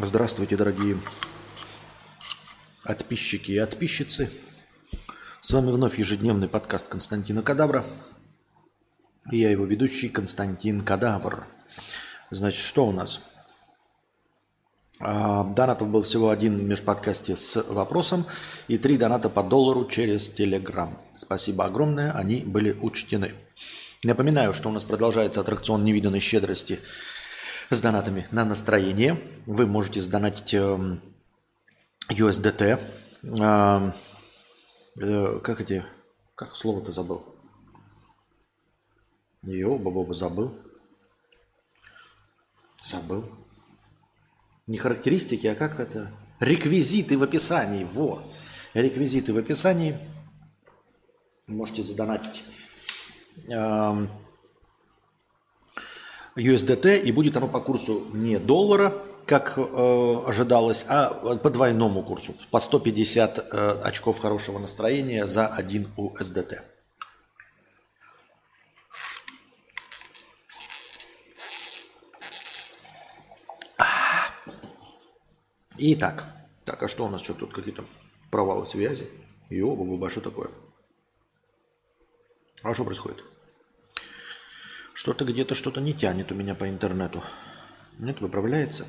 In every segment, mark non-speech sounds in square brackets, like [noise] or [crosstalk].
Здравствуйте, дорогие подписчики и подписчицы. С вами вновь ежедневный подкаст Константина Кадавра. И я его ведущий Константин Кадавр. Значит, что у нас? А, донатов был всего один в межподкасте с вопросом и три доната по доллару через Телеграм. Спасибо огромное, они были учтены. Напоминаю, что у нас продолжается аттракцион невиданной щедрости – с донатами на настроение. Вы можете сдонатить эм, USDT. Эм, э, как эти... Как слово-то забыл? Йо, баба забыл. Забыл. Не характеристики, а как это? Реквизиты в описании. Во. Реквизиты в описании. Можете задонатить. Эм, USDT, и будет оно по курсу не доллара, как э, ожидалось, а по двойному курсу, по 150 э, очков хорошего настроения за один USDT. Итак, так, а что у нас что тут какие-то провалы связи? Йо, баба, что такое? А что происходит? Что-то где-то что-то не тянет у меня по интернету. Нет, выправляется?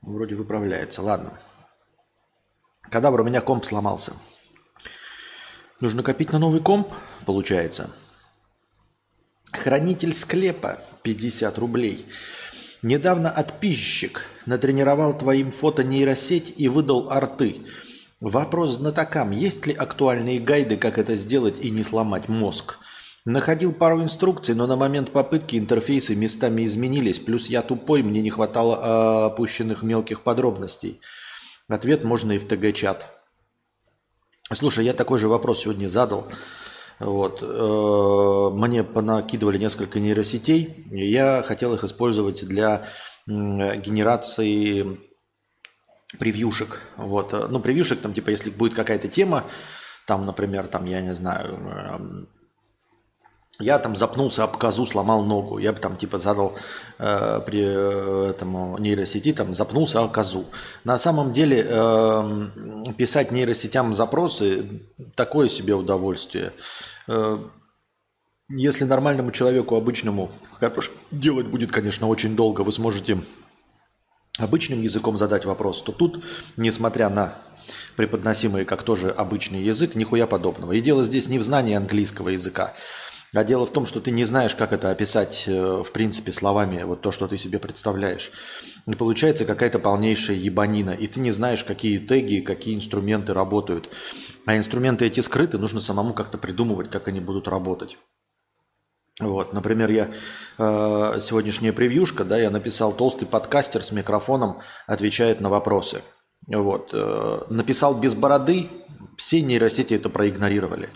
Вроде выправляется. Ладно. Кадавр, у меня комп сломался. Нужно копить на новый комп, получается. Хранитель склепа 50 рублей. Недавно отписчик натренировал твоим фото нейросеть и выдал арты. Вопрос знатокам. Есть ли актуальные гайды, как это сделать и не сломать мозг? Находил пару инструкций, но на момент попытки интерфейсы местами изменились, плюс я тупой, мне не хватало а, опущенных мелких подробностей. Ответ можно и в ТГ-чат. Слушай, я такой же вопрос сегодня задал. Вот. Э, мне понакидывали несколько нейросетей, и я хотел их использовать для генерации превьюшек. Вот. Ну, превьюшек, там, типа, если будет какая-то тема, там, например, там, я не знаю, я там запнулся об козу, сломал ногу. Я бы там типа задал э, при э, этому нейросети, там запнулся о козу. На самом деле э, писать нейросетям запросы такое себе удовольствие. Э, если нормальному человеку, обычному, делать будет, конечно, очень долго, вы сможете обычным языком задать вопрос, то тут, несмотря на преподносимый как тоже обычный язык, нихуя подобного. И дело здесь не в знании английского языка. А дело в том, что ты не знаешь, как это описать, э, в принципе, словами, вот то, что ты себе представляешь. И получается какая-то полнейшая ебанина. И ты не знаешь, какие теги, какие инструменты работают. А инструменты эти скрыты, нужно самому как-то придумывать, как они будут работать. Вот, например, я э, сегодняшняя превьюшка, да, я написал толстый подкастер с микрофоном отвечает на вопросы. Вот, э, написал без бороды, все нейросети это проигнорировали.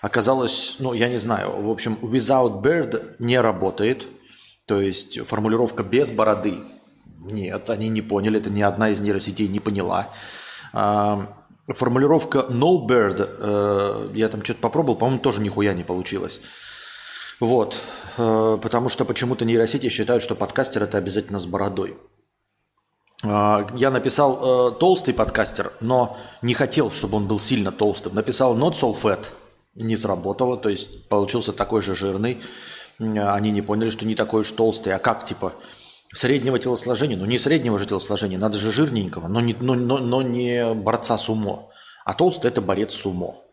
Оказалось, ну, я не знаю, в общем, without beard не работает. То есть формулировка без бороды. Нет, они не поняли, это ни одна из нейросетей не поняла. А, формулировка no beard, э, я там что-то попробовал, по-моему, тоже нихуя не получилось. Вот, э, потому что почему-то нейросети считают, что подкастер это обязательно с бородой. А, я написал э, толстый подкастер, но не хотел, чтобы он был сильно толстым. Написал not so fat, не сработало, то есть получился такой же жирный. Они не поняли, что не такой уж толстый. А как, типа, среднего телосложения? Ну, не среднего же телосложения, надо же жирненького, но не, но, но, но не борца с умо. А толстый – это борец с умо.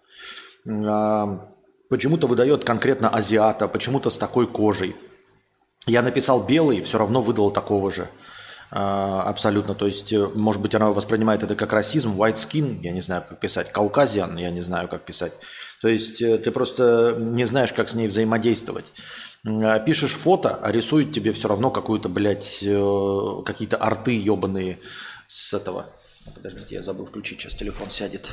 А, почему-то выдает конкретно азиата, почему-то с такой кожей. Я написал белый, все равно выдал такого же. А, абсолютно. То есть, э, может быть, она воспринимает это как расизм, white skin, я не знаю, как писать, кауказиан, я не знаю, как писать. То есть э, ты просто не знаешь, как с ней взаимодействовать. А пишешь фото, а рисует тебе все равно какую-то, блядь, э, какие-то арты ебаные с этого. Подождите, я забыл включить, сейчас телефон сядет.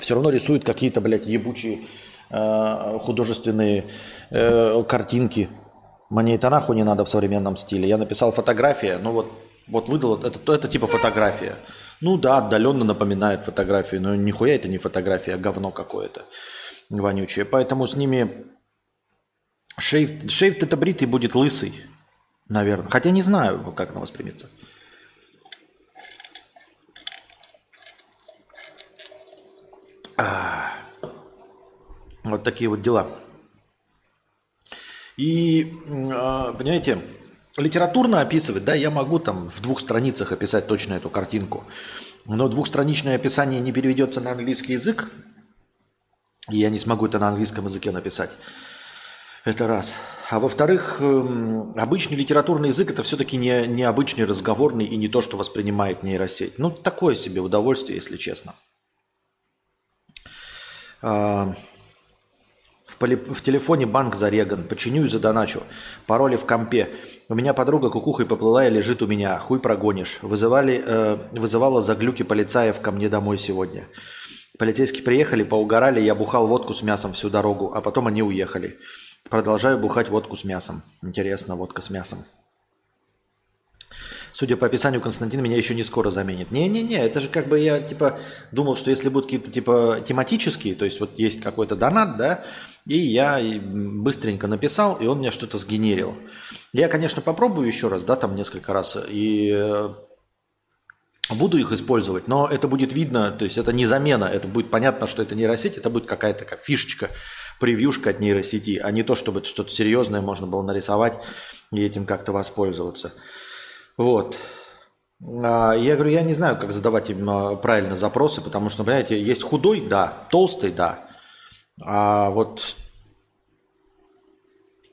Все равно рисует какие-то, блядь, ебучие э, художественные картинки. Мне это нахуй не надо в современном стиле. Я написал фотография, ну вот, вот выдал, это, это типа фотография. Ну да, отдаленно напоминает фотографию, но нихуя это не фотография, а говно какое-то вонючее. Поэтому с ними шейф, шейф это бритый будет лысый. Наверное. Хотя не знаю, как она воспримется. Вот такие вот дела. И, а, понимаете, литературно описывать, да, я могу там в двух страницах описать точно эту картинку. Но двухстраничное описание не переведется на английский язык, и я не смогу это на английском языке написать. Это раз. А во-вторых, эм, обычный литературный язык это все-таки не, не обычный разговорный и не то, что воспринимает нейросеть. Ну, такое себе удовольствие, если честно. В, поли, в телефоне банк зареган. Починю и задоначу. Пароли в компе. У меня подруга кукухой поплыла и лежит у меня. Хуй прогонишь. Вызывали, э, вызывала за глюки полицаев ко мне домой сегодня. Полицейские приехали, поугорали, я бухал водку с мясом всю дорогу, а потом они уехали. Продолжаю бухать водку с мясом. Интересно, водка с мясом. Судя по описанию, Константин меня еще не скоро заменит. Не-не-не, это же как бы я типа думал, что если будут какие-то типа тематические, то есть вот есть какой-то донат, да, и я быстренько написал, и он мне что-то сгенерил. Я, конечно, попробую еще раз, да, там несколько раз, и э, буду их использовать, но это будет видно, то есть это не замена, это будет понятно, что это нейросеть, это будет какая-то как фишечка, превьюшка от нейросети, а не то, чтобы что-то серьезное можно было нарисовать и этим как-то воспользоваться. Вот. А, я говорю, я не знаю, как задавать им а, правильно запросы, потому что, понимаете, есть худой, да, толстый, да, а вот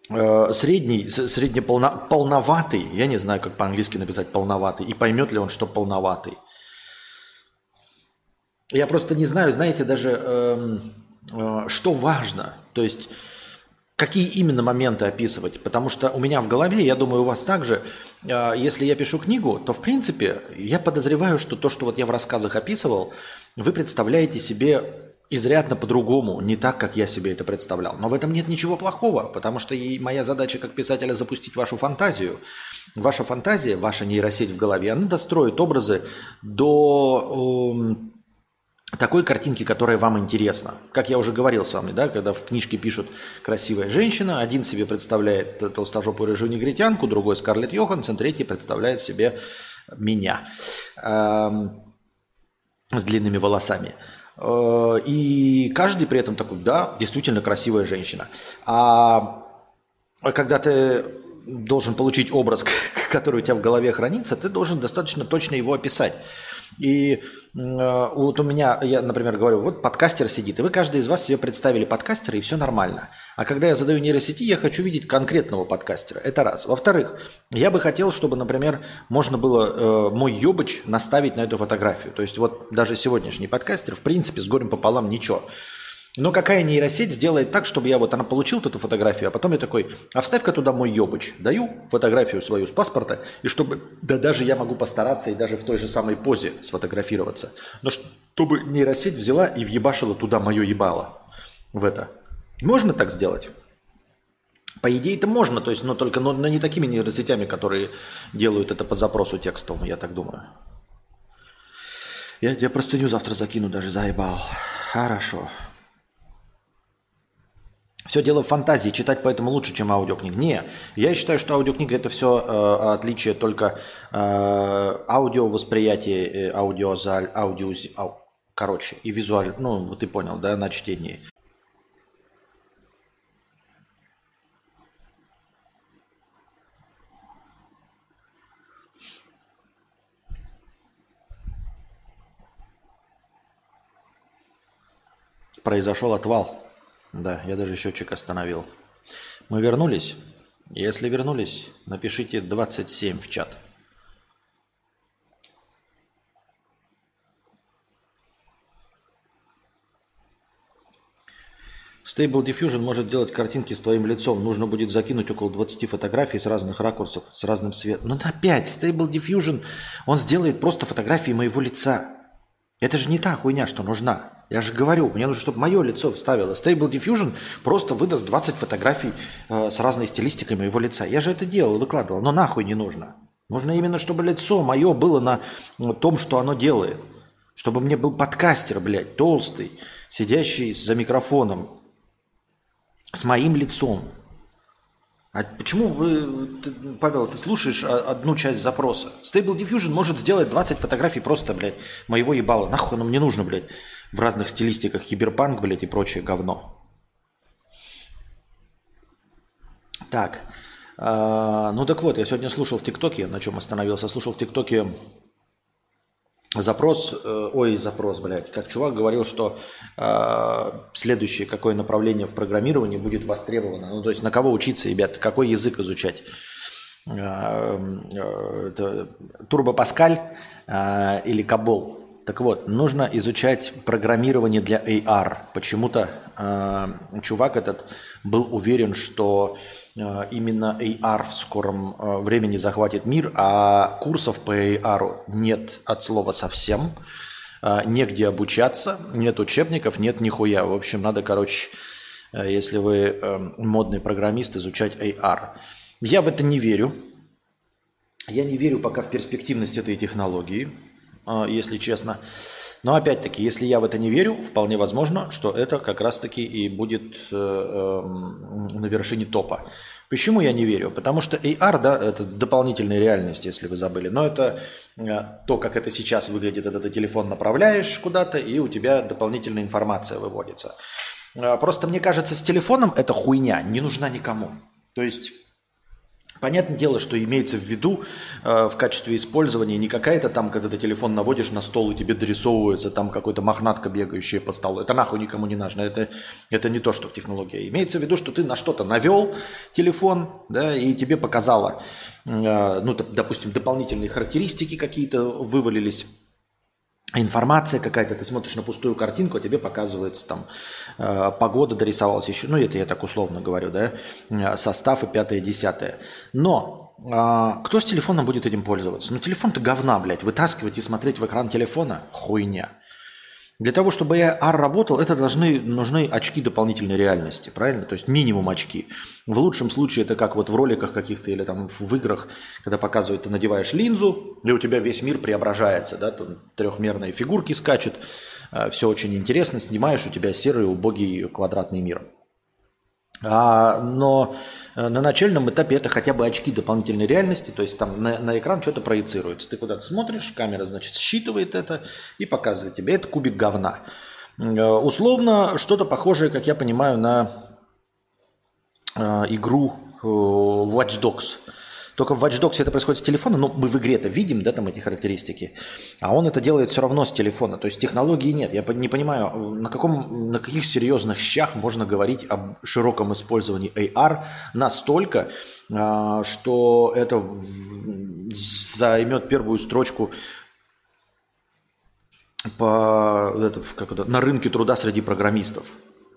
э, средний, среднеполноватый, я не знаю, как по-английски написать полноватый, и поймет ли он, что полноватый. Я просто не знаю, знаете, даже э, э, что важно. То есть какие именно моменты описывать. Потому что у меня в голове, я думаю, у вас также, э, если я пишу книгу, то в принципе я подозреваю, что то, что вот я в рассказах описывал, вы представляете себе изрядно по-другому, не так, как я себе это представлял. Но в этом нет ничего плохого, потому что и моя задача как писателя запустить вашу фантазию. Ваша фантазия, ваша нейросеть в голове, она достроит образы до э, такой картинки, которая вам интересна. Как я уже говорил с вами, да, когда в книжке пишут «красивая женщина», один себе представляет толстожопую рыжую негритянку, другой Скарлетт Йоханссон, третий представляет себе меня э, с длинными волосами. Э, и каждый при этом такой, да, действительно красивая женщина. А когда ты должен получить образ, [laughs] который у тебя в голове хранится, ты должен достаточно точно его описать. И э, вот у меня, я, например, говорю, вот подкастер сидит, и вы каждый из вас себе представили подкастера, и все нормально. А когда я задаю нейросети, я хочу видеть конкретного подкастера. Это раз. Во-вторых, я бы хотел, чтобы, например, можно было э, мой ёбыч наставить на эту фотографию. То есть вот даже сегодняшний подкастер, в принципе, с горем пополам ничего. Но какая нейросеть сделает так, чтобы я вот, она получил эту фотографию, а потом я такой, а вставь-ка туда мой ёбыч. Даю фотографию свою с паспорта, и чтобы, да даже я могу постараться и даже в той же самой позе сфотографироваться. Но чтобы нейросеть взяла и въебашила туда мое ебало. В это. Можно так сделать? По идее это можно, то есть, но только но, но не такими нейросетями, которые делают это по запросу текстовому, я так думаю. Я тебе простыню завтра закину, даже заебал. Хорошо. Все дело в фантазии, читать поэтому лучше, чем аудиокниг. Не, я считаю, что аудиокнига это все э, отличие только э, аудиовосприятие, э, аудиозаль, аудио, ау, короче, и визуально, ну, ты понял, да, на чтении. Произошел отвал. Да, я даже счетчик остановил. Мы вернулись? Если вернулись, напишите 27 в чат. Stable Diffusion может делать картинки с твоим лицом. Нужно будет закинуть около 20 фотографий с разных ракурсов, с разным светом. Но опять, Stable Diffusion, он сделает просто фотографии моего лица. Это же не та хуйня, что нужна. Я же говорю, мне нужно, чтобы мое лицо вставило. Stable Diffusion просто выдаст 20 фотографий э, с разной стилистикой моего лица. Я же это делал, выкладывал, но нахуй не нужно. Нужно именно, чтобы лицо мое было на том, что оно делает. Чтобы мне был подкастер, блядь, толстый, сидящий за микрофоном, с моим лицом. А почему вы, ты, Павел, ты слушаешь одну часть запроса? Stable Diffusion может сделать 20 фотографий просто, блядь, моего ебала. Нахуй оно мне нужно, блядь, в разных стилистиках киберпанк, блядь, и прочее говно. Так, э, ну так вот, я сегодня слушал в ТикТоке, на чем остановился, слушал в ТикТоке запрос, э, ой, запрос, блядь, как чувак говорил, что э, следующее какое направление в программировании будет востребовано. Ну, то есть на кого учиться, ребят, какой язык изучать? Э, э, Турбо Паскаль э, или Кабол? Так вот, нужно изучать программирование для AR. Почему-то э, чувак этот был уверен, что э, именно AR в скором э, времени захватит мир, а курсов по AR нет от слова совсем. Э, негде обучаться, нет учебников, нет нихуя. В общем, надо, короче, э, если вы э, модный программист, изучать AR. Я в это не верю. Я не верю пока в перспективность этой технологии. А, если честно. Но опять-таки, если я в это не верю, вполне возможно, что это как раз-таки и будет э, эм, на вершине топа. Почему я не верю? Потому что AR, да, это дополнительная реальность, если вы забыли. Но это э, то, как это сейчас выглядит. Это ты телефон направляешь куда-то, и у тебя дополнительная информация выводится. Э, просто мне кажется, с телефоном эта хуйня не нужна никому. То есть Понятное дело, что имеется в виду э, в качестве использования не какая-то там, когда ты телефон наводишь на стол и тебе дорисовывается там какой-то мохнатка, бегающая по столу. Это нахуй никому не нужно. Это, это не то, что в технологии. Имеется в виду, что ты на что-то навел телефон, да, и тебе показало, э, ну, допустим, дополнительные характеристики какие-то вывалились информация какая-то, ты смотришь на пустую картинку, а тебе показывается там э, погода дорисовалась еще, ну это я так условно говорю, да, э, состав и пятое, десятое. Но э, кто с телефоном будет этим пользоваться? Ну телефон-то говна, блядь, вытаскивать и смотреть в экран телефона – хуйня. Для того, чтобы AR работал, это должны, нужны очки дополнительной реальности, правильно? То есть минимум очки. В лучшем случае это как вот в роликах каких-то или там в играх, когда показывают, ты надеваешь линзу, и у тебя весь мир преображается, да, тут трехмерные фигурки скачут, э, все очень интересно, снимаешь, у тебя серый убогий квадратный мир. А, но э, на начальном этапе это хотя бы очки дополнительной реальности, то есть там на, на экран что-то проецируется. Ты куда-то смотришь, камера, значит, считывает это и показывает тебе. Это кубик говна. Э, условно, что-то похожее, как я понимаю, на э, игру Watch Dogs. Только в Watch Dogs это происходит с телефона, но мы в игре это видим, да, там эти характеристики. А он это делает все равно с телефона. То есть технологии нет. Я не понимаю, на, каком, на каких серьезных щах можно говорить об широком использовании AR настолько, а, что это займет первую строчку по, это, как это, на рынке труда среди программистов.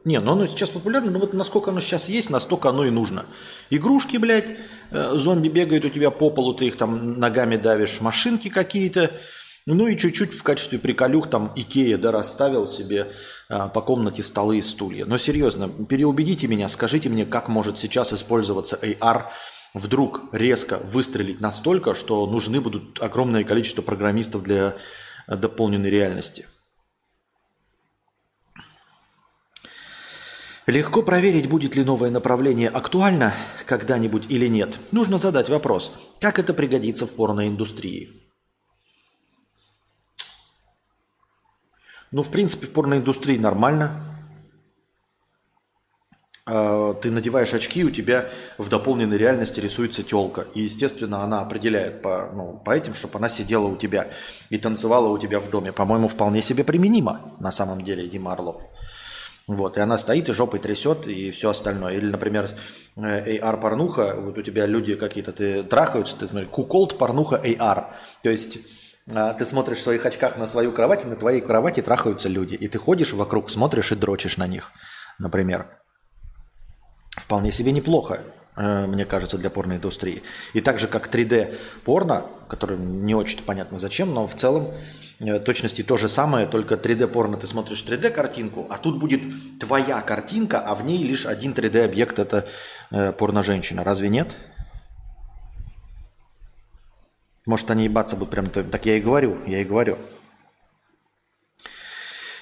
Не, ну оно сейчас популярно, но вот насколько оно сейчас есть, настолько оно и нужно. Игрушки, блядь, э, зомби бегают у тебя по полу, ты их там ногами давишь, машинки какие-то, ну и чуть-чуть в качестве приколюх там Икея, да, расставил себе а, по комнате столы и стулья. Но серьезно, переубедите меня, скажите мне, как может сейчас использоваться AR вдруг резко выстрелить настолько, что нужны будут огромное количество программистов для дополненной реальности – Легко проверить, будет ли новое направление актуально когда-нибудь или нет. Нужно задать вопрос, как это пригодится в порноиндустрии. Ну, в принципе, в порноиндустрии нормально. А, ты надеваешь очки, у тебя в дополненной реальности рисуется телка. И, естественно, она определяет по, ну, по этим, чтобы она сидела у тебя и танцевала у тебя в доме. По-моему, вполне себе применимо на самом деле, Дима Орлов. Вот, и она стоит и жопой трясет и все остальное. Или, например, AR-порнуха, вот у тебя люди какие-то, ты трахаются, ты смотришь, куколд порнуха AR. То есть а, ты смотришь в своих очках на свою кровать, и на твоей кровати трахаются люди. И ты ходишь вокруг, смотришь и дрочишь на них, например. Вполне себе неплохо, э, мне кажется, для порноиндустрии. И так же, как 3D-порно, который не очень понятно зачем, но в целом Э, точности то же самое, только 3D-порно ты смотришь 3D-картинку, а тут будет твоя картинка, а в ней лишь один 3D-объект – это э, порно-женщина. Разве нет? Может, они ебаться будут прям так, я и говорю, я и говорю.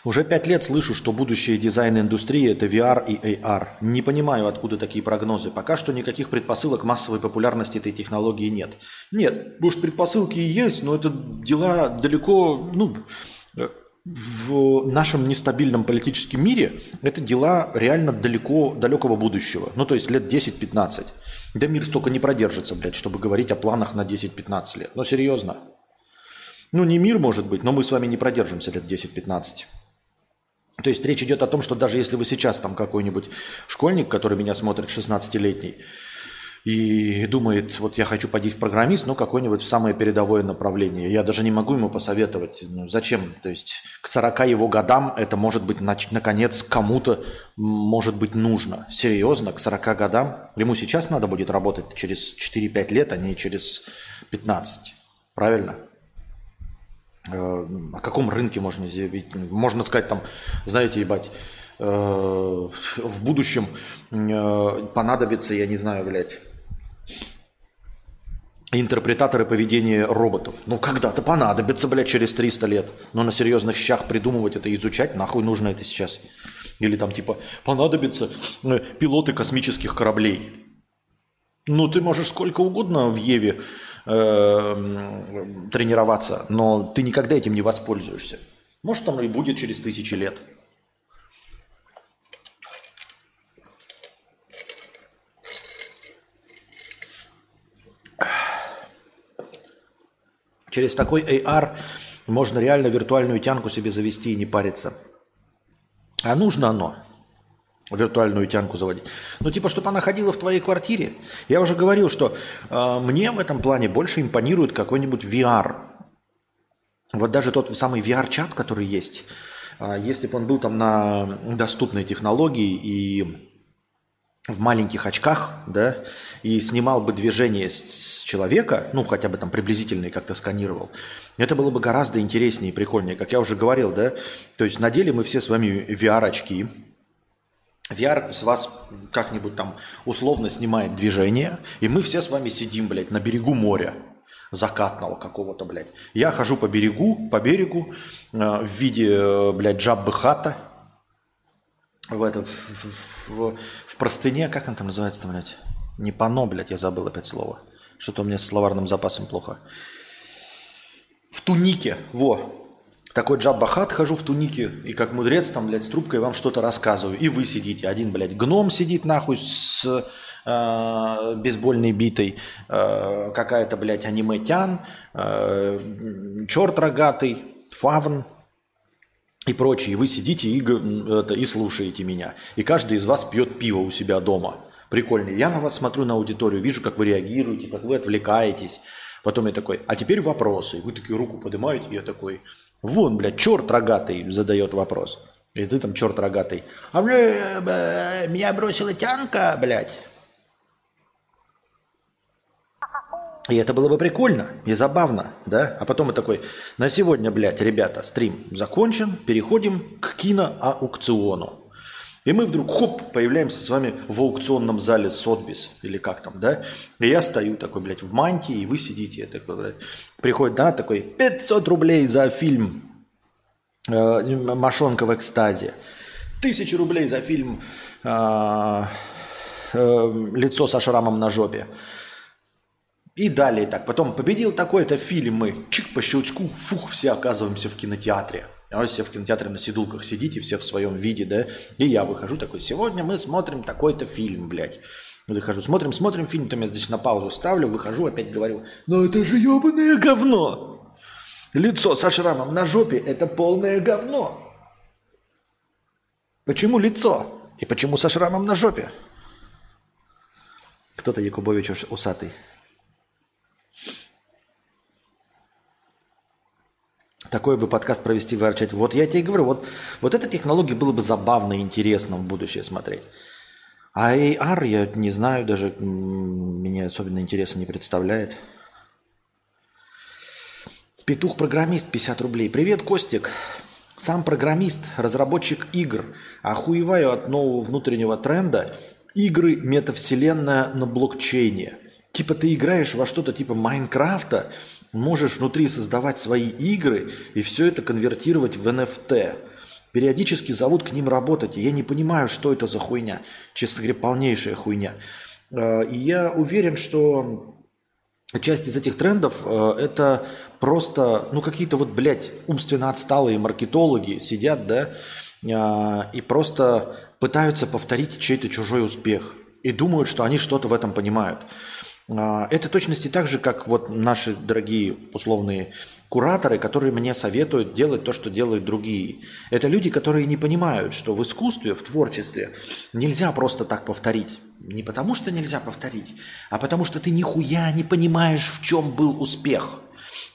Уже пять лет слышу, что будущее дизайн-индустрии – это VR и AR. Не понимаю, откуда такие прогнозы. Пока что никаких предпосылок массовой популярности этой технологии нет. Нет, может, предпосылки и есть, но это дела далеко, ну, в нашем нестабильном политическом мире это дела реально далеко, далекого будущего. Ну, то есть лет 10-15. Да мир столько не продержится, блядь, чтобы говорить о планах на 10-15 лет. Но серьезно. Ну, не мир, может быть, но мы с вами не продержимся лет 10-15. То есть речь идет о том, что даже если вы сейчас там какой-нибудь школьник, который меня смотрит, 16-летний, и думает, вот я хочу пойти в программист, но какое-нибудь самое передовое направление. Я даже не могу ему посоветовать, ну зачем? То есть к 40 его годам это может быть, наконец, кому-то может быть нужно. Серьезно, к 40 годам. Ему сейчас надо будет работать через 4-5 лет, а не через 15. Правильно? Э, о каком рынке можно заявить? Можно сказать там, знаете, ебать, э, в будущем э, понадобится, я не знаю, блядь, интерпретаторы поведения роботов. Ну, когда-то понадобится, блядь, через 300 лет. Но на серьезных щах придумывать это, изучать, нахуй нужно это сейчас. Или там типа понадобятся пилоты космических кораблей. Ну, ты можешь сколько угодно в Еве э, тренироваться, но ты никогда этим не воспользуешься. Может, там и будет через тысячи лет. Через такой AR можно реально виртуальную тянку себе завести и не париться. А нужно оно виртуальную тянку заводить. Ну, типа, чтобы она ходила в твоей квартире. Я уже говорил, что э, мне в этом плане больше импонирует какой-нибудь VR. Вот даже тот самый VR-чат, который есть, э, если бы он был там на доступной технологии и в маленьких очках, да, и снимал бы движение с человека, ну, хотя бы там приблизительно как-то сканировал, это было бы гораздо интереснее и прикольнее. Как я уже говорил, да, то есть надели мы все с вами VR-очки, VR с вас как-нибудь там условно снимает движение, и мы все с вами сидим, блядь, на берегу моря закатного какого-то, блядь. Я хожу по берегу, по берегу э, в виде, э, блядь, джаббы хата, в, это, в, в, в, в простыне, как он там называется там, блядь? Не пано, блядь, я забыл опять слово. Что-то у меня с словарным запасом плохо. В тунике, во, такой джаббахат хожу в тунике, и как мудрец там, блядь, с трубкой вам что-то рассказываю. И вы сидите. Один, блядь, гном сидит нахуй с э, бейсбольной битой, э, какая-то, блядь, аниметян, э, черт рогатый, фавн и прочие. Вы сидите и, это, и слушаете меня. И каждый из вас пьет пиво у себя дома. Прикольно. Я на вас смотрю на аудиторию, вижу, как вы реагируете, как вы отвлекаетесь. Потом я такой, а теперь вопросы. Вы такие руку поднимаете, я такой, Вон, блядь, черт рогатый задает вопрос. И ты там черт рогатый. А мне, э, меня бросила тянка, блядь. И это было бы прикольно и забавно, да? А потом и такой, на сегодня, блядь, ребята, стрим закончен, переходим к киноаукциону. И мы вдруг, хоп, появляемся с вами в аукционном зале Сотбис, или как там, да? И я стою такой, блядь, в мантии, и вы сидите, я такой, блядь, приходит донат такой, 500 рублей за фильм э, «Машонка в экстазе», тысячу рублей за фильм э, э, «Лицо со шрамом на жопе». И далее так. Потом победил такой-то фильм, мы чик по щелчку, фух, все оказываемся в кинотеатре. Вы все в кинотеатре на сидулках сидите, все в своем виде, да? И я выхожу такой, сегодня мы смотрим такой-то фильм, блядь. Захожу, смотрим, смотрим фильм, там я, значит, на паузу ставлю, выхожу, опять говорю, ну это же ебаное говно. Лицо со шрамом на жопе – это полное говно. Почему лицо? И почему со шрамом на жопе? Кто-то Якубович усатый. Такой бы подкаст провести в VR-чате. Вот я тебе говорю, вот, вот эта технология было бы забавно и интересно в будущее смотреть. А AR я не знаю, даже меня особенно интереса не представляет. Петух-программист 50 рублей. Привет, Костик. Сам программист, разработчик игр. Охуеваю от нового внутреннего тренда. Игры метавселенная на блокчейне. Типа ты играешь во что-то типа Майнкрафта, можешь внутри создавать свои игры и все это конвертировать в NFT. Периодически зовут к ним работать. И я не понимаю, что это за хуйня. Честно говоря, полнейшая хуйня. Э, и я уверен, что часть из этих трендов э, это просто, ну, какие-то вот, блядь, умственно отсталые маркетологи сидят, да, э, и просто пытаются повторить чей-то чужой успех. И думают, что они что-то в этом понимают. Это точности так же, как вот наши дорогие условные кураторы, которые мне советуют делать то, что делают другие. Это люди, которые не понимают, что в искусстве, в творчестве нельзя просто так повторить. Не потому, что нельзя повторить, а потому, что ты нихуя не понимаешь, в чем был успех.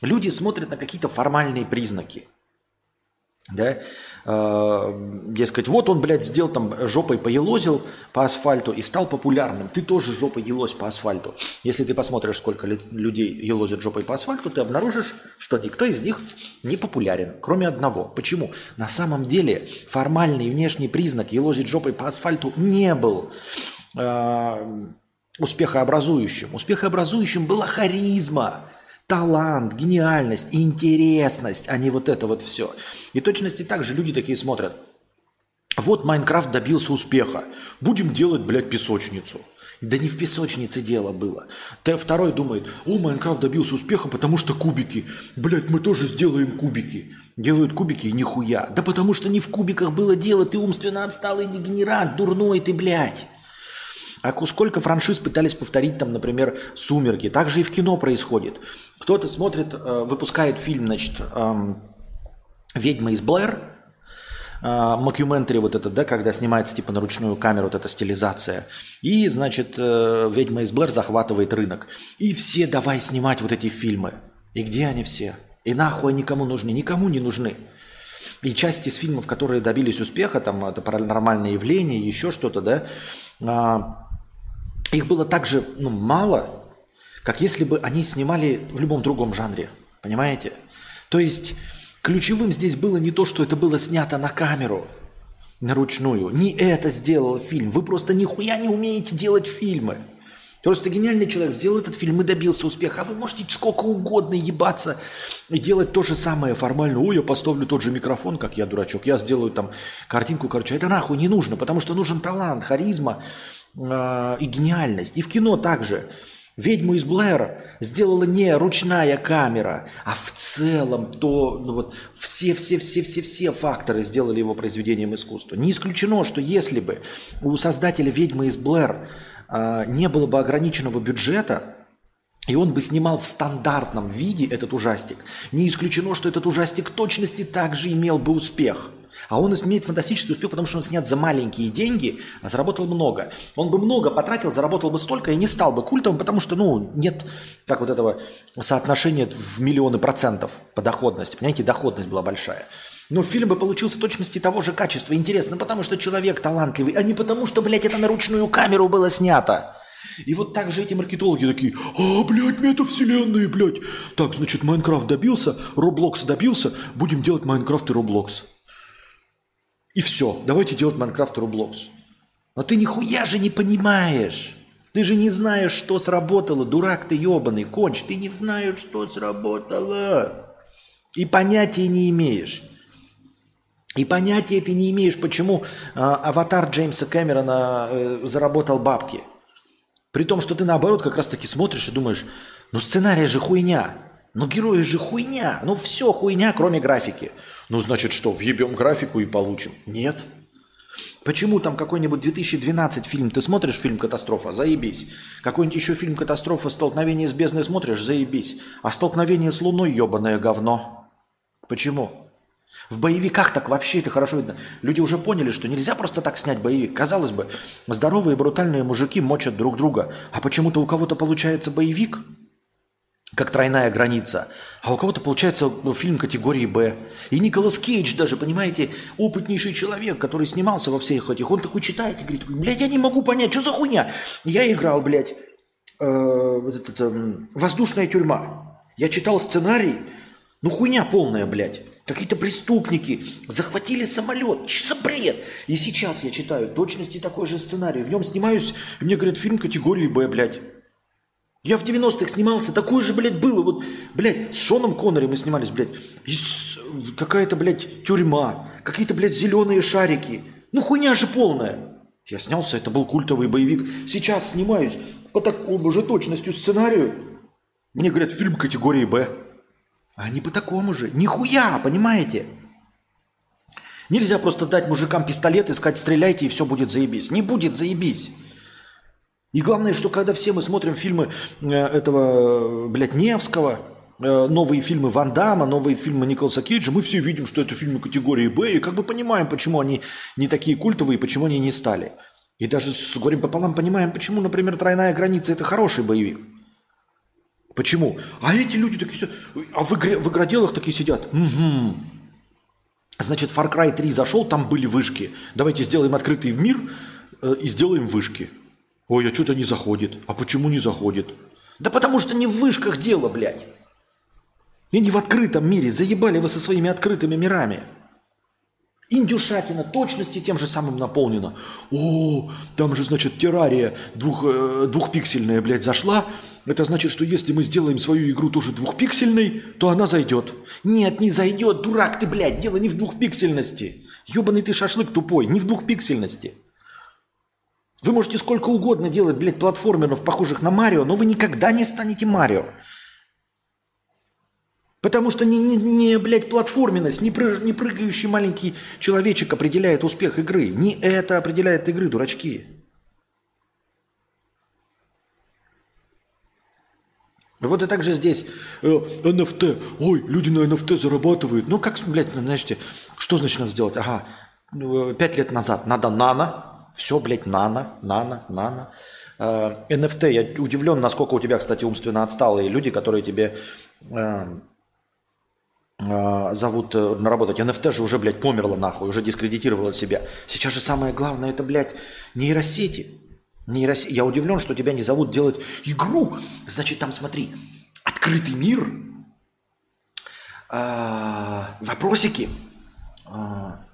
Люди смотрят на какие-то формальные признаки – да, э, дескать, вот он, блядь, сделал там, жопой поелозил по асфальту и стал популярным. Ты тоже жопой елозь по асфальту. Если ты посмотришь, сколько людей елозят жопой по асфальту, ты обнаружишь, что никто из них не популярен, кроме одного. Почему? На самом деле формальный внешний признак елозить жопой по асфальту не был э, успехообразующим. Успехообразующим была харизма талант, гениальность, интересность, а не вот это вот все. И точности так же люди такие смотрят. Вот Майнкрафт добился успеха. Будем делать, блядь, песочницу. Да не в песочнице дело было. Т второй думает, о, Майнкрафт добился успеха, потому что кубики. Блядь, мы тоже сделаем кубики. Делают кубики и нихуя. Да потому что не в кубиках было дело, ты умственно отсталый дегенерант, дурной ты, блядь. А сколько франшиз пытались повторить там, например, «Сумерки». Так же и в кино происходит. Кто-то смотрит, э, выпускает фильм, значит, «Ведьма из Блэр», э, Макюментари вот это, да, когда снимается типа на ручную камеру вот эта стилизация. И, значит, э, «Ведьма из Блэр» захватывает рынок. И все давай снимать вот эти фильмы. И где они все? И нахуй никому нужны? Никому не нужны. И часть из фильмов, которые добились успеха, там это паранормальное явление, еще что-то, да, а, их было так же ну, мало, как если бы они снимали в любом другом жанре. Понимаете? То есть ключевым здесь было не то, что это было снято на камеру, на ручную. Не это сделал фильм. Вы просто нихуя не умеете делать фильмы. Просто гениальный человек сделал этот фильм и добился успеха. А вы можете сколько угодно ебаться и делать то же самое формально. Ой, я поставлю тот же микрофон, как я дурачок. Я сделаю там картинку, короче. Это нахуй не нужно, потому что нужен талант, харизма э, и гениальность. И в кино также. «Ведьму из Блэра» сделала не ручная камера, а в целом то, ну вот все-все-все-все-все факторы сделали его произведением искусства. Не исключено, что если бы у создателя «Ведьмы из Блэр» э, не было бы ограниченного бюджета, и он бы снимал в стандартном виде этот ужастик, не исключено, что этот ужастик точности также имел бы успех – а он имеет фантастический успех, потому что он снят за маленькие деньги, а заработал много. Он бы много потратил, заработал бы столько и не стал бы культовым, потому что, ну, нет как вот этого соотношения в миллионы процентов по доходности. Понимаете, доходность была большая. Но фильм бы получился точности того же качества. Интересно, потому что человек талантливый, а не потому что, блядь, это на ручную камеру было снято. И вот так же эти маркетологи такие, а, блядь, метавселенные, блядь. Так, значит, Minecraft добился, Roblox добился, будем делать Minecraft и Roblox. И все, давайте делать Minecraft Roblox. Но ты нихуя же не понимаешь. Ты же не знаешь, что сработало, дурак ты ебаный, конч. Ты не знаешь, что сработало. И понятия не имеешь. И понятия ты не имеешь, почему э, аватар Джеймса Кэмерона э, заработал бабки. При том, что ты наоборот как раз таки смотришь и думаешь, ну сценарий же хуйня. Но герои же хуйня. Ну все хуйня, кроме графики. Ну значит что, въебем графику и получим? Нет. Почему там какой-нибудь 2012 фильм, ты смотришь фильм «Катастрофа», заебись. Какой-нибудь еще фильм «Катастрофа», «Столкновение с бездной» смотришь, заебись. А «Столкновение с луной» ебаное говно. Почему? В боевиках так вообще это хорошо видно. Люди уже поняли, что нельзя просто так снять боевик. Казалось бы, здоровые брутальные мужики мочат друг друга. А почему-то у кого-то получается боевик – как тройная граница. А у кого-то получается ну, фильм категории «Б». И Николас Кейдж даже, понимаете, опытнейший человек, который снимался во всех этих, он такой читает и говорит, блядь, я не могу понять, что за хуйня? Я играл, блядь, э, вот это, э, «Воздушная тюрьма». Я читал сценарий, ну хуйня полная, блядь. Какие-то преступники захватили самолет. Что за бред? И сейчас я читаю точности такой же сценарий. В нем снимаюсь, мне говорят, фильм категории «Б», блядь. Я в 90-х снимался, такое же, блядь, было. Вот, блядь, с Шоном Коннери мы снимались, блядь. Какая-то, блядь, тюрьма. Какие-то, блядь, зеленые шарики. Ну, хуйня же полная. Я снялся, это был культовый боевик. Сейчас снимаюсь по такому же точностью сценарию. Мне говорят, фильм категории «Б». А не по такому же. Нихуя, понимаете? Нельзя просто дать мужикам пистолет и сказать, стреляйте, и все будет заебись. Не будет заебись. И главное, что когда все мы смотрим фильмы э, этого, блядь, Невского, э, новые фильмы Ван Дамма, новые фильмы Николаса Кейджа, мы все видим, что это фильмы категории «Б», и как бы понимаем, почему они не такие культовые, почему они не стали. И даже с горем пополам понимаем, почему, например, «Тройная граница» – это хороший боевик. Почему? А эти люди такие а в, игре, в игроделах такие сидят. Угу. Значит, Far Cry 3 зашел, там были вышки. Давайте сделаем открытый мир э, и сделаем вышки. Ой, а что-то не заходит. А почему не заходит? Да потому что не в вышках дело, блядь. И не в открытом мире. Заебали вы со своими открытыми мирами. Индюшатина точности тем же самым наполнена. О, там же, значит, террария двух, э, двухпиксельная, блядь, зашла. Это значит, что если мы сделаем свою игру тоже двухпиксельной, то она зайдет. Нет, не зайдет, дурак ты, блядь, дело не в двухпиксельности. Ебаный ты шашлык тупой, не в двухпиксельности. Вы можете сколько угодно делать, блядь, платформеров, похожих на Марио, но вы никогда не станете Марио. Потому что не, не, не блядь, платформенность, не, прыг, не прыгающий маленький человечек определяет успех игры. Не это определяет игры, дурачки. Вот и так же здесь э, NFT. Ой, люди на NFT зарабатывают. Ну как, блядь, ну, знаете, что значит надо сделать? Ага, ну, пять лет назад надо нано. Все, блядь, нано, нано, нано. Э, NFT, я удивлен, насколько у тебя, кстати, умственно отсталые люди, которые тебе э, а, зовут э, наработать. NFT же уже, блядь, померла нахуй, уже дискредитировала себя. Сейчас же самое главное, это, блядь, нейросети. Нейросети. Я удивлен, что тебя не зовут делать игру. Значит, там, смотри, открытый мир, а, вопросики, а,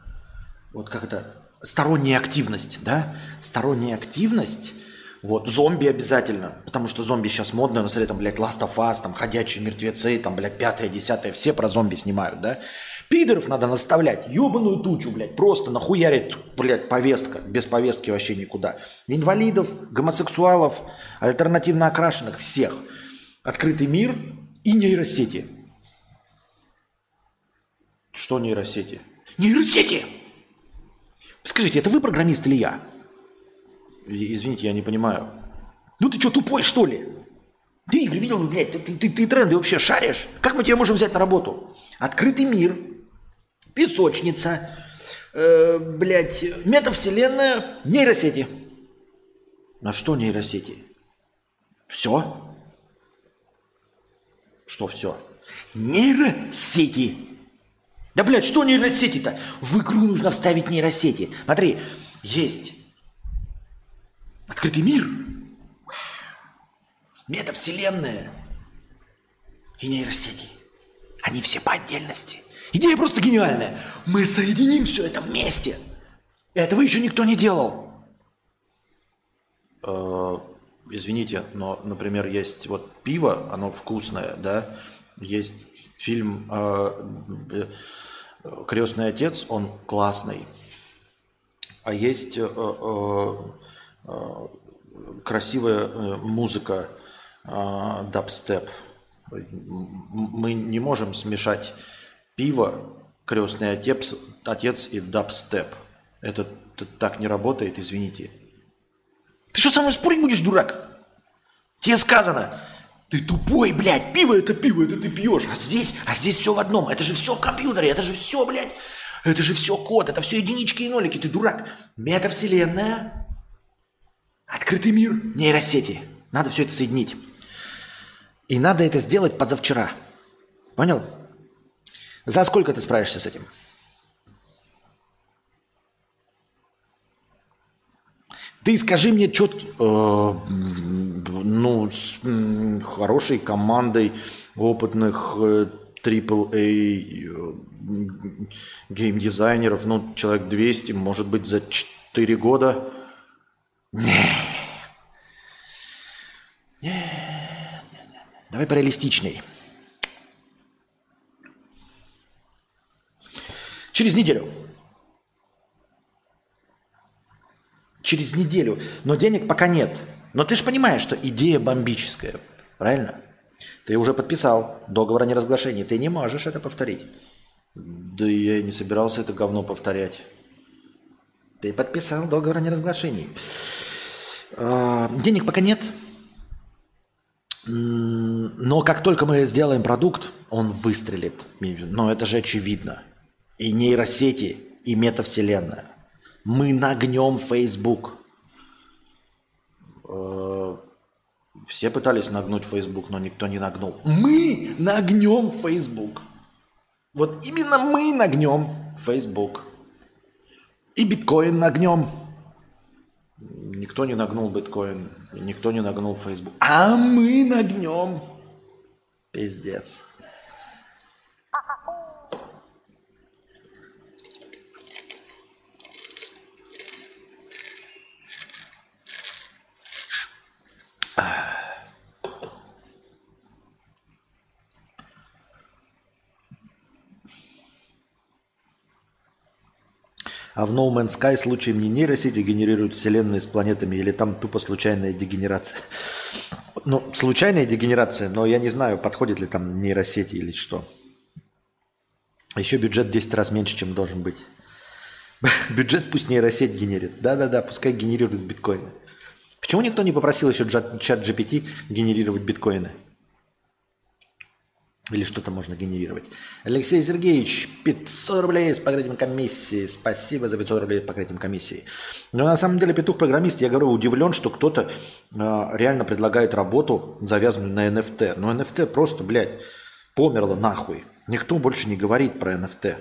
вот как это, сторонняя активность, да? Сторонняя активность – вот, зомби обязательно, потому что зомби сейчас модно, на смотри, там, блядь, Last of Us, там, Ходячие мертвецы, там, блядь, пятое, десятое, все про зомби снимают, да? Пидоров надо наставлять, ебаную тучу, блядь, просто нахуярить, блядь, повестка, без повестки вообще никуда. Инвалидов, гомосексуалов, альтернативно окрашенных, всех. Открытый мир и нейросети. Что нейросети? Нейросети! Скажите, это вы программист или я? Извините, я не понимаю. Ну ты что, тупой, что ли? Ты игры видел, блядь, ты, ты, ты тренды вообще шаришь? Как мы тебя можем взять на работу? Открытый мир, песочница, э, блядь, метавселенная, нейросети. На что нейросети? Все? Что все? Нейросети. Да, блядь, что нейросети-то? В игру нужно вставить нейросети. Смотри, есть Открытый мир. Метавселенная. И нейросети. Они все по отдельности. Идея просто гениальная. Мы соединим все это вместе. Этого еще никто не делал. Э, извините, но, например, есть вот пиво, оно вкусное, да? Есть фильм э, «Крестный отец», он классный. А есть э, Э, красивая э, музыка э, дабстеп. Мы не можем смешать пиво, крестный отец, отец и дабстеп. Это так не работает, извините. Ты что со мной спорить будешь, дурак? Тебе сказано, ты тупой, блядь, пиво это пиво, это ты пьешь. А здесь, а здесь все в одном. Это же все в компьютере, это же все, блядь, это же все код, это все единички и нолики, ты дурак. Метавселенная, Открытый мир, нейросети. Надо все это соединить. И надо это сделать позавчера. Понял? За сколько ты справишься с этим? Ты скажи мне четко, э, ну, с хорошей командой опытных э, AAA э, геймдизайнеров, ну, человек 200, может быть, за 4 года не. Нет, нет. Давай пореалистичней. Через неделю. Через неделю. Но денег пока нет. Но ты же понимаешь, что идея бомбическая. Правильно? Ты уже подписал договор о неразглашении. Ты не можешь это повторить. Да я не собирался это говно повторять. Ты подписал договор о неразглашении. А, денег пока нет. Но как только мы сделаем продукт, он выстрелит. Но это же очевидно. И нейросети, и метавселенная. Мы нагнем Facebook. Э, все пытались нагнуть Facebook, но никто не нагнул. Мы нагнем Facebook. Вот именно мы нагнем Facebook. И биткоин нагнем. Никто не нагнул биткоин, никто не нагнул Facebook. А мы нагнем. Пиздец. А в No Man's Sky случаем не нейросети генерируют вселенные с планетами или там тупо случайная дегенерация? Ну, случайная дегенерация, но я не знаю, подходит ли там нейросети или что. Еще бюджет 10 раз меньше, чем должен быть. [laughs] Бюджет пусть нейросеть генерит. Да-да-да, пускай генерирует биткоины. Почему никто не попросил еще чат GPT генерировать биткоины? Или что-то можно генерировать. Алексей Сергеевич, 500 рублей с покрытием комиссии. Спасибо за 500 рублей с покрытием комиссии. Но на самом деле петух-программист, я говорю, удивлен, что кто-то э, реально предлагает работу, завязанную на NFT. Но NFT просто, блядь, померло нахуй. Никто больше не говорит про NFT.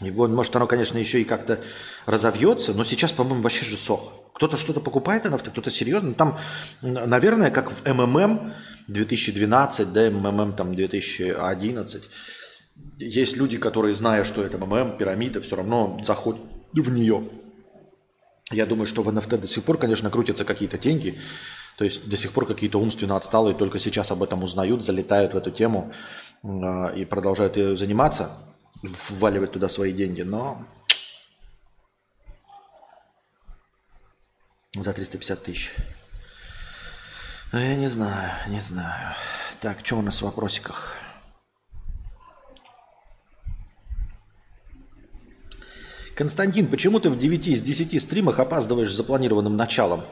Вот, может, оно, конечно, еще и как-то разовьется, но сейчас, по-моему, вообще же сох. Кто-то что-то покупает NFT, кто-то серьезно. Там, наверное, как в МММ 2012, да, МММ там 2011, есть люди, которые, зная, что это МММ, пирамида, все равно заходят в нее. Я думаю, что в NFT до сих пор, конечно, крутятся какие-то деньги, то есть до сих пор какие-то умственно отсталые только сейчас об этом узнают, залетают в эту тему э, и продолжают ее заниматься, вваливать туда свои деньги. Но за 350 тысяч. Ну, я не знаю, не знаю. Так, что у нас в вопросиках? Константин, почему ты в 9 из 10 стримах опаздываешь с запланированным началом?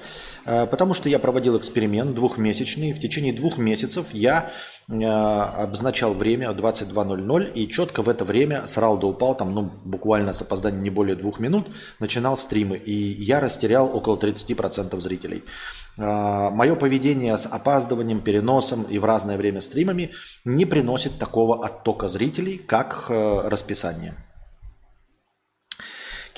Э, потому что я проводил эксперимент двухмесячный. В течение двух месяцев я э, обозначал время 22.00 и четко в это время срал до упал, там, ну, буквально с опозданием не более двух минут, начинал стримы. И я растерял около 30% зрителей. Э, Мое поведение с опаздыванием, переносом и в разное время стримами не приносит такого оттока зрителей, как расписание.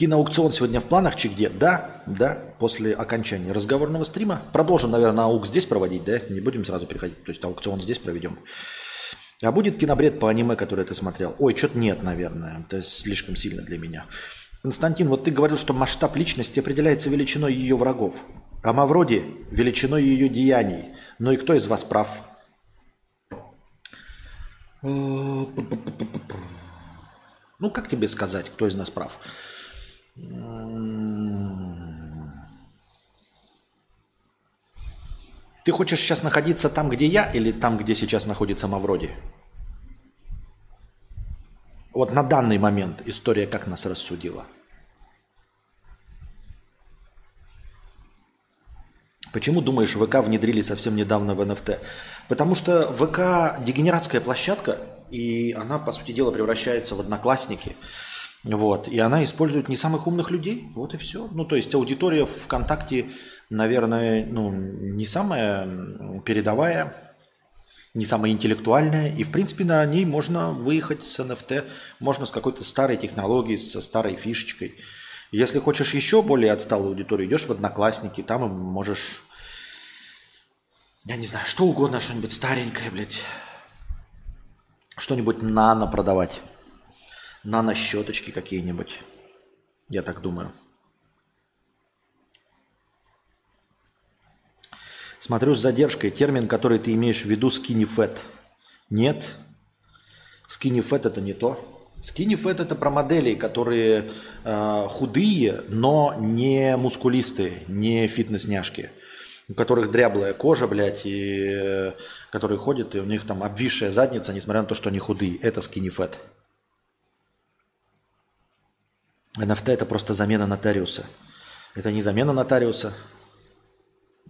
Киноаукцион сегодня в планах, чи где? Да, да, после окончания разговорного стрима. Продолжим, наверное, аук здесь проводить, да? Не будем сразу переходить, то есть аукцион здесь проведем. А будет кинобред по аниме, который ты смотрел? Ой, что-то нет, наверное. Это слишком сильно для меня. Константин, вот ты говорил, что масштаб личности определяется величиной ее врагов. А Мавроди – величиной ее деяний. Ну и кто из вас прав? Ну, как тебе сказать, кто из нас прав? Ты хочешь сейчас находиться там, где я, или там, где сейчас находится Мавроди? Вот на данный момент история как нас рассудила. Почему, думаешь, ВК внедрили совсем недавно в NFT? Потому что ВК дегенератская площадка, и она, по сути дела, превращается в одноклассники – вот. И она использует не самых умных людей. Вот и все. Ну, то есть аудитория ВКонтакте, наверное, ну, не самая передовая, не самая интеллектуальная. И, в принципе, на ней можно выехать с NFT, можно с какой-то старой технологией, со старой фишечкой. Если хочешь еще более отсталую аудиторию, идешь в Одноклассники, там можешь, я не знаю, что угодно, что-нибудь старенькое, блядь, что-нибудь нано продавать нано-щеточки какие-нибудь. Я так думаю. Смотрю с задержкой. Термин, который ты имеешь в виду, skinny fat. Нет. Skinny fat это не то. Skinny fat это про моделей, которые э, худые, но не мускулистые, не фитнес-няшки. У которых дряблая кожа, блядь, и э, которые ходят, и у них там обвисшая задница, несмотря на то, что они худые. Это skinny fat. NFT это просто замена нотариуса. Это не замена нотариуса,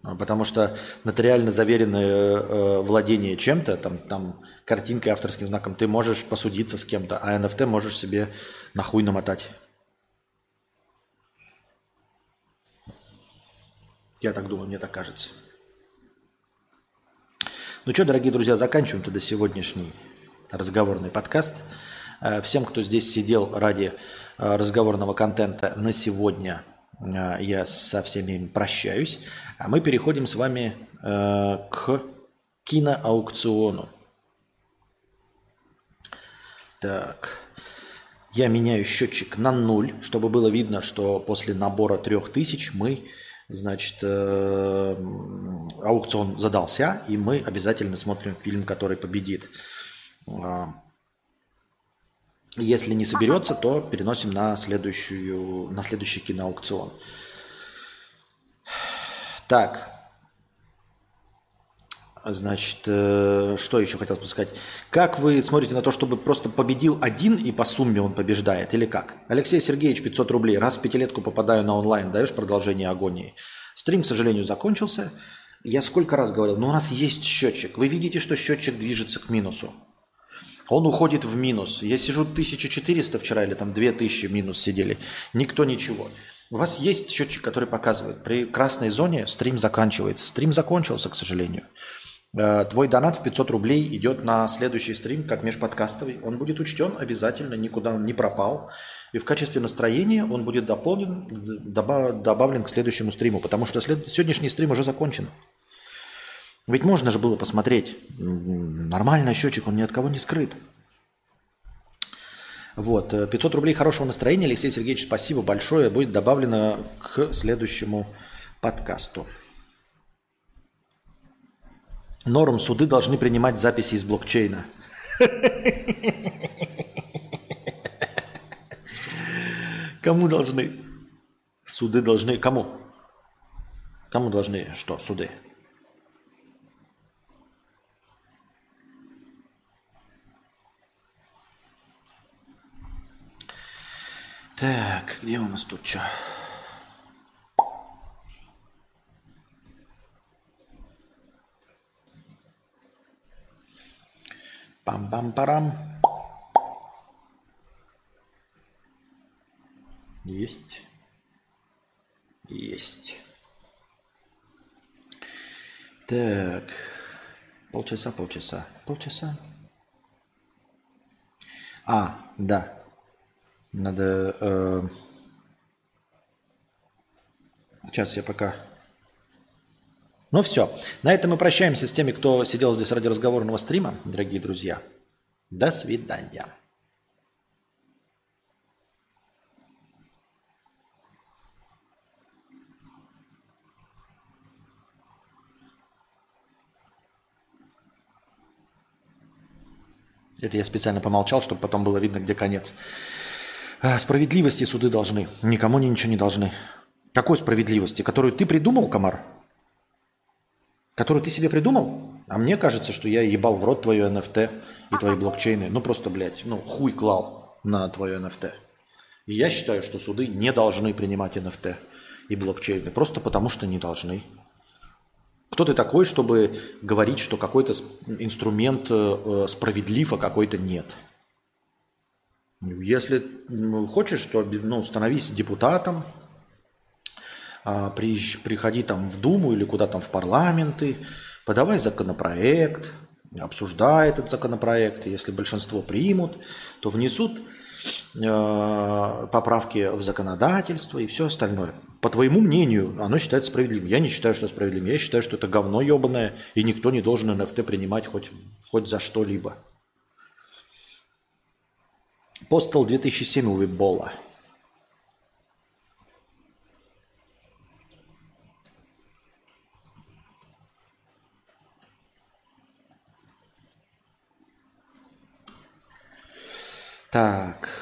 а потому что нотариально заверенное э, владение чем-то, там, там картинкой, авторским знаком, ты можешь посудиться с кем-то, а NFT можешь себе нахуй намотать. Я так думаю, мне так кажется. Ну что, дорогие друзья, заканчиваем тогда сегодняшний разговорный подкаст. Э, всем, кто здесь сидел ради э, разговорного контента на сегодня, э, я со всеми прощаюсь. А мы переходим с вами к киноаукциону. Так. Я меняю счетчик на ноль, чтобы было видно, что после набора трех тысяч мы Значит, аукцион задался, и мы обязательно смотрим фильм, который победит. Если не соберется, то переносим на, следующую, на следующий киноаукцион. Так. Значит, э, что еще хотел сказать? Как вы смотрите на то, чтобы просто победил один и по сумме он побеждает, или как? Алексей Сергеевич, 500 рублей. Раз в пятилетку попадаю на онлайн, даешь продолжение агонии? Стрим, к сожалению, закончился. Я сколько раз говорил, ну у нас есть счетчик. Вы видите, что счетчик движется к минусу. Он уходит в минус. Я сижу 1400 вчера или там 2000 минус сидели. Никто ничего. У вас есть счетчик, который показывает, при красной зоне стрим заканчивается. Стрим закончился, к сожалению. Э, твой донат в 500 рублей идет на следующий стрим, как межподкастовый. Он будет учтен обязательно, никуда он не пропал. И в качестве настроения он будет дополнен, добавлен к следующему стриму, потому что след... сегодняшний стрим уже закончен. Ведь можно же было посмотреть. Нормально счетчик, он ни от кого не скрыт. Вот, 500 э, рублей хорошего настроения. Алексей Сергеевич, спасибо большое. Будет добавлено к следующему подкасту. Норм суды должны принимать записи из блокчейна. [laughs] Кому должны? Суды должны. Кому? Кому должны что? Суды. Так, где у нас тут что? Пам-пам-парам. Есть. Есть. Так. Полчаса, полчаса. Полчаса. А, да. Надо... Э... Сейчас я пока ну все. На этом мы прощаемся с теми, кто сидел здесь ради разговорного стрима, дорогие друзья. До свидания. Это я специально помолчал, чтобы потом было видно, где конец. А, справедливости суды должны. Никому они ничего не должны. Какой справедливости? Которую ты придумал, Комар? Которую ты себе придумал? А мне кажется, что я ебал в рот твою NFT и твои блокчейны. Ну просто, блядь, ну хуй клал на твою NFT. И я считаю, что суды не должны принимать NFT и блокчейны. Просто потому, что не должны. Кто ты такой, чтобы говорить, что какой-то инструмент э, справедлив, а какой-то нет? Если хочешь, то ну, становись депутатом, а, приходи там в Думу или куда там в парламенты, подавай законопроект, обсуждай этот законопроект. Если большинство примут, то внесут э, поправки в законодательство и все остальное. По твоему мнению, оно считается справедливым. Я не считаю, что справедливым. Я считаю, что это говно ебаное, и никто не должен NFT принимать хоть, хоть за что-либо. Постал 2007 у Вебола. Так,